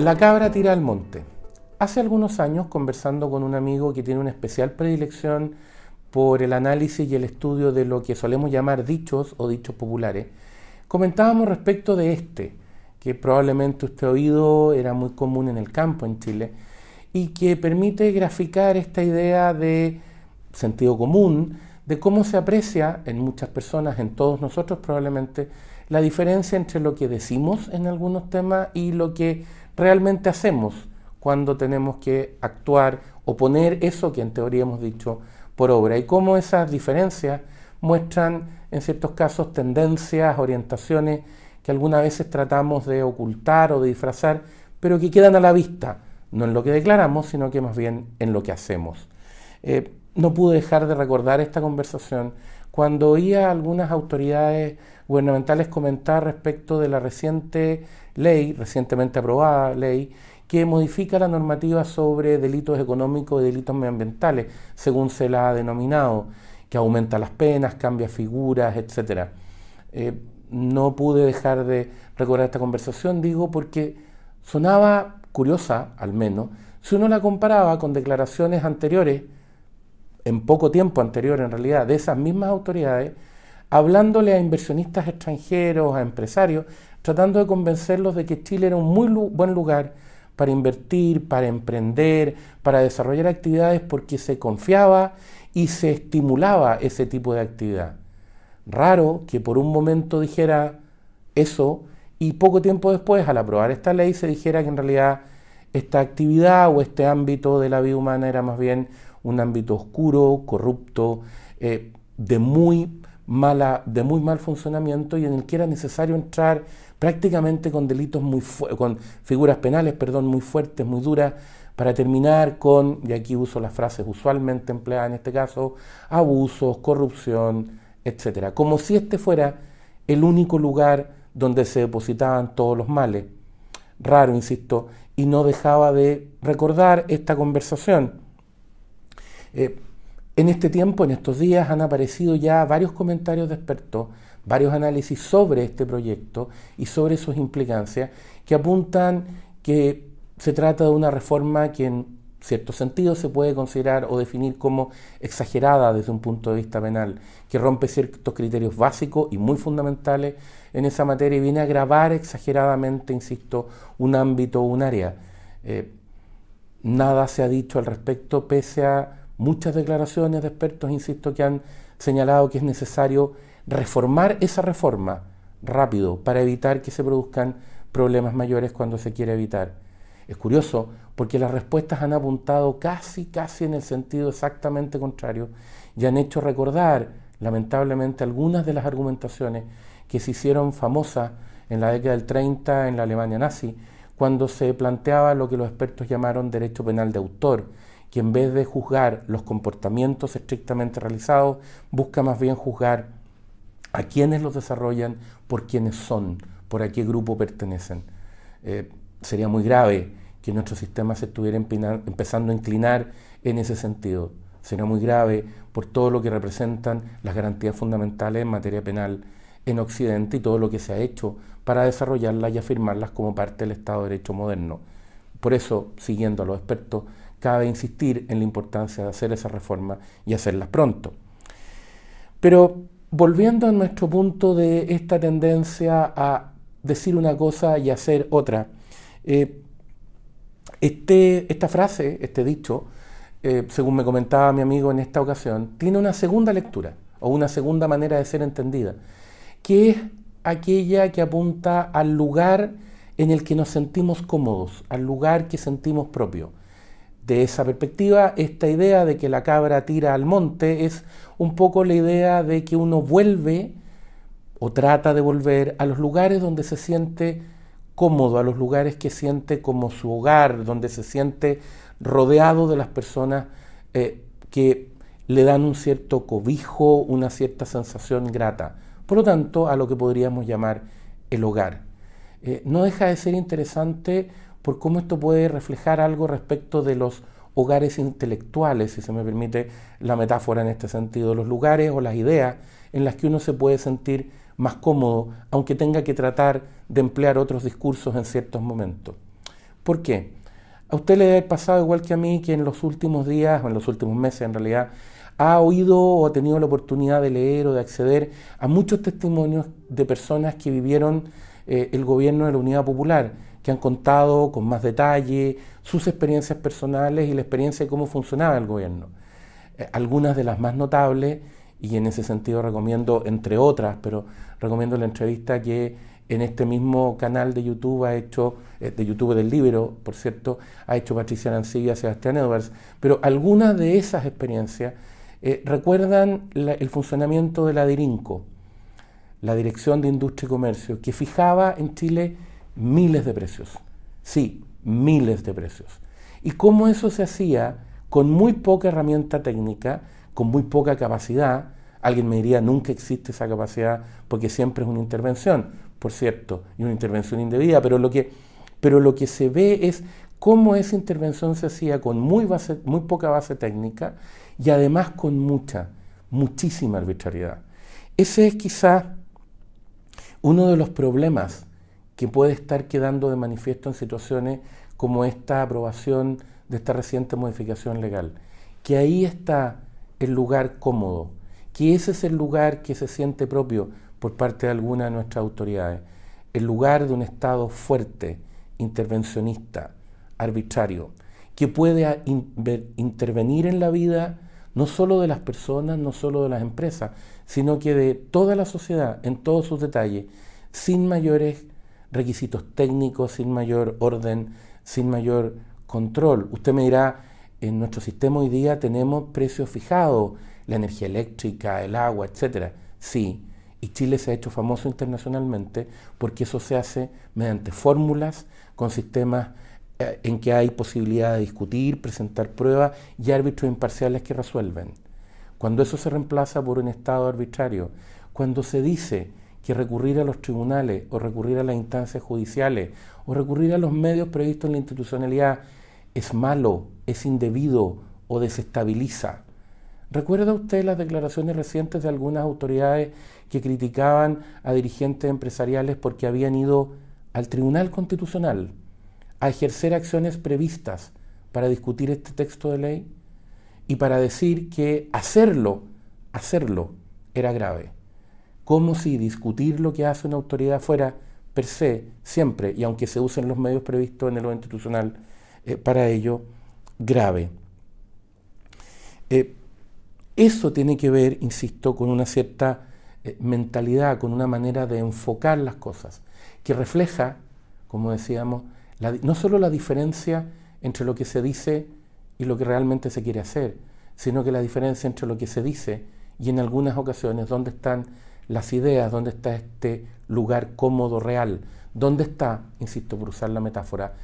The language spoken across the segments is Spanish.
La cabra tira al monte. Hace algunos años, conversando con un amigo que tiene una especial predilección por el análisis y el estudio de lo que solemos llamar dichos o dichos populares, comentábamos respecto de este, que probablemente usted ha oído, era muy común en el campo en Chile, y que permite graficar esta idea de sentido común, de cómo se aprecia en muchas personas, en todos nosotros probablemente, la diferencia entre lo que decimos en algunos temas y lo que realmente hacemos cuando tenemos que actuar o poner eso que en teoría hemos dicho por obra y cómo esas diferencias muestran en ciertos casos tendencias, orientaciones que algunas veces tratamos de ocultar o de disfrazar, pero que quedan a la vista, no en lo que declaramos, sino que más bien en lo que hacemos. Eh, no pude dejar de recordar esta conversación cuando oía a algunas autoridades gubernamentales comentar respecto de la reciente ley, recientemente aprobada ley, que modifica la normativa sobre delitos económicos y delitos medioambientales, según se la ha denominado, que aumenta las penas, cambia figuras, etc. Eh, no pude dejar de recordar esta conversación, digo, porque sonaba curiosa, al menos, si uno la comparaba con declaraciones anteriores, en poco tiempo anterior en realidad, de esas mismas autoridades, hablándole a inversionistas extranjeros, a empresarios, tratando de convencerlos de que Chile era un muy buen lugar para invertir, para emprender, para desarrollar actividades porque se confiaba y se estimulaba ese tipo de actividad. Raro que por un momento dijera eso y poco tiempo después, al aprobar esta ley, se dijera que en realidad esta actividad o este ámbito de la vida humana era más bien un ámbito oscuro, corrupto, eh, de, muy mala, de muy mal funcionamiento y en el que era necesario entrar prácticamente con delitos muy con figuras penales, perdón, muy fuertes, muy duras, para terminar con, y aquí uso las frases usualmente empleadas en este caso, abusos, corrupción, etcétera, como si este fuera el único lugar donde se depositaban todos los males. Raro, insisto, y no dejaba de recordar esta conversación. Eh, en este tiempo, en estos días, han aparecido ya varios comentarios de expertos, varios análisis sobre este proyecto y sobre sus implicancias, que apuntan que se trata de una reforma que en cierto sentido se puede considerar o definir como exagerada desde un punto de vista penal, que rompe ciertos criterios básicos y muy fundamentales en esa materia y viene a agravar exageradamente, insisto, un ámbito o un área. Eh, nada se ha dicho al respecto, pese a muchas declaraciones de expertos, insisto, que han señalado que es necesario reformar esa reforma rápido para evitar que se produzcan problemas mayores cuando se quiere evitar. Es curioso porque las respuestas han apuntado casi, casi en el sentido exactamente contrario y han hecho recordar, lamentablemente, algunas de las argumentaciones que se hicieron famosas en la década del 30 en la Alemania nazi, cuando se planteaba lo que los expertos llamaron derecho penal de autor, que en vez de juzgar los comportamientos estrictamente realizados, busca más bien juzgar a quienes los desarrollan por quienes son, por a qué grupo pertenecen. Eh, sería muy grave que nuestro sistema se estuviera empezando a inclinar en ese sentido. Sería muy grave por todo lo que representan las garantías fundamentales en materia penal en Occidente y todo lo que se ha hecho para desarrollarlas y afirmarlas como parte del Estado de Derecho moderno. Por eso, siguiendo a los expertos, cabe insistir en la importancia de hacer esa reforma y hacerlas pronto. Pero volviendo a nuestro punto de esta tendencia a decir una cosa y hacer otra, eh, este, esta frase, este dicho, eh, según me comentaba mi amigo en esta ocasión, tiene una segunda lectura o una segunda manera de ser entendida, que es aquella que apunta al lugar en el que nos sentimos cómodos, al lugar que sentimos propio de esa perspectiva, esta idea de que la cabra tira al monte es un poco la idea de que uno vuelve o trata de volver a los lugares donde se siente cómodo, a los lugares que siente como su hogar, donde se siente rodeado de las personas eh, que le dan un cierto cobijo, una cierta sensación grata. Por lo tanto, a lo que podríamos llamar el hogar. Eh, no deja de ser interesante por cómo esto puede reflejar algo respecto de los hogares intelectuales, si se me permite la metáfora en este sentido, los lugares o las ideas en las que uno se puede sentir más cómodo, aunque tenga que tratar de emplear otros discursos en ciertos momentos. ¿Por qué? A usted le ha pasado igual que a mí que en los últimos días, o en los últimos meses en realidad, ha oído o ha tenido la oportunidad de leer o de acceder a muchos testimonios de personas que vivieron eh, el gobierno de la Unidad Popular, que han contado con más detalle sus experiencias personales y la experiencia de cómo funcionaba el gobierno. Eh, algunas de las más notables, y en ese sentido recomiendo, entre otras, pero recomiendo la entrevista que en este mismo canal de YouTube ha hecho, eh, de YouTube del libro, por cierto, ha hecho Patricia Arancibia, Sebastián Edwards, pero algunas de esas experiencias recuerdan el funcionamiento de la DIRINCO, la Dirección de Industria y Comercio, que fijaba en Chile miles de precios. Sí, miles de precios. Y cómo eso se hacía con muy poca herramienta técnica, con muy poca capacidad. Alguien me diría, nunca existe esa capacidad porque siempre es una intervención por cierto, y una intervención indebida, pero lo que, pero lo que se ve es cómo esa intervención se hacía con muy, muy poca base técnica y además con mucha, muchísima arbitrariedad. Ese es quizás uno de los problemas que puede estar quedando de manifiesto en situaciones como esta aprobación de esta reciente modificación legal, que ahí está el lugar cómodo, que ese es el lugar que se siente propio por parte de algunas de nuestras autoridades. El lugar de un Estado fuerte, intervencionista, arbitrario, que puede intervenir en la vida no solo de las personas, no solo de las empresas, sino que de toda la sociedad en todos sus detalles, sin mayores requisitos técnicos, sin mayor orden, sin mayor control. Usted me dirá, en nuestro sistema hoy día tenemos precios fijados, la energía eléctrica, el agua, etc. Sí, y Chile se ha hecho famoso internacionalmente porque eso se hace mediante fórmulas con sistemas en que hay posibilidad de discutir, presentar pruebas y árbitros imparciales que resuelven. Cuando eso se reemplaza por un Estado arbitrario, cuando se dice que recurrir a los tribunales o recurrir a las instancias judiciales o recurrir a los medios previstos en la institucionalidad es malo, es indebido o desestabiliza. ¿Recuerda usted las declaraciones recientes de algunas autoridades que criticaban a dirigentes empresariales porque habían ido al Tribunal Constitucional a ejercer acciones previstas para discutir este texto de ley y para decir que hacerlo, hacerlo era grave? Como si discutir lo que hace una autoridad fuera per se, siempre, y aunque se usen los medios previstos en el orden institucional, eh, para ello, grave. Eh, eso tiene que ver, insisto, con una cierta eh, mentalidad, con una manera de enfocar las cosas, que refleja, como decíamos, no solo la diferencia entre lo que se dice y lo que realmente se quiere hacer, sino que la diferencia entre lo que se dice y en algunas ocasiones dónde están las ideas, dónde está este lugar cómodo, real, dónde está, insisto por usar la metáfora,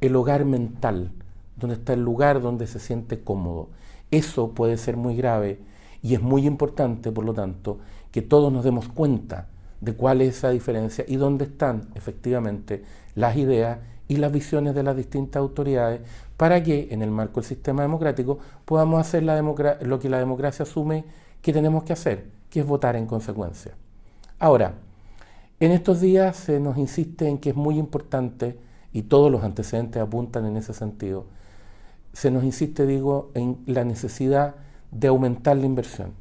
el hogar mental, dónde está el lugar donde se siente cómodo. Eso puede ser muy grave y es muy importante, por lo tanto, que todos nos demos cuenta de cuál es esa diferencia y dónde están efectivamente las ideas y las visiones de las distintas autoridades para que en el marco del sistema democrático podamos hacer lo que la democracia asume que tenemos que hacer, que es votar en consecuencia. Ahora, en estos días se nos insiste en que es muy importante, y todos los antecedentes apuntan en ese sentido, se nos insiste, digo, en la necesidad de aumentar la inversión.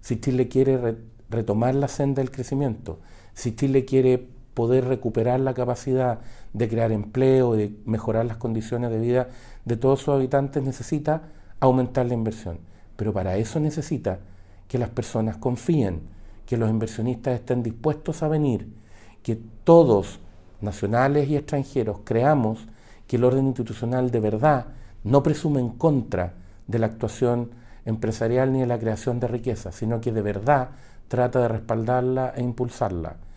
Si Chile quiere retomar la senda del crecimiento, si Chile quiere poder recuperar la capacidad de crear empleo, de mejorar las condiciones de vida de todos sus habitantes, necesita aumentar la inversión. Pero para eso necesita que las personas confíen, que los inversionistas estén dispuestos a venir, que todos, nacionales y extranjeros, creamos que el orden institucional de verdad no presume en contra de la actuación empresarial ni de la creación de riqueza, sino que de verdad trata de respaldarla e impulsarla.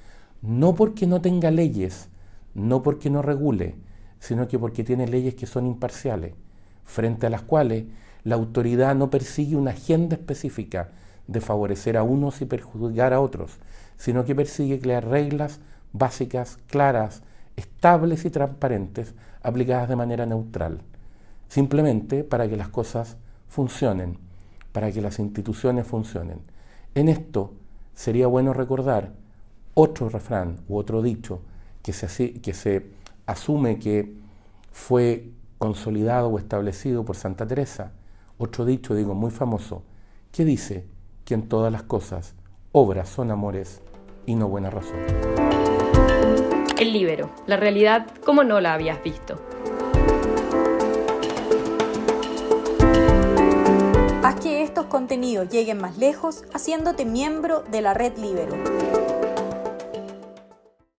No porque no tenga leyes, no porque no regule, sino que porque tiene leyes que son imparciales, frente a las cuales la autoridad no persigue una agenda específica de favorecer a unos y perjudicar a otros, sino que persigue crear reglas básicas, claras, estables y transparentes, aplicadas de manera neutral simplemente para que las cosas funcionen, para que las instituciones funcionen. En esto sería bueno recordar otro refrán u otro dicho que se, que se asume que fue consolidado o establecido por Santa Teresa. Otro dicho, digo, muy famoso, que dice que en todas las cosas obras son amores y no buena razón. El libero, la realidad como no la habías visto. Haz que estos contenidos lleguen más lejos haciéndote miembro de la red Libero.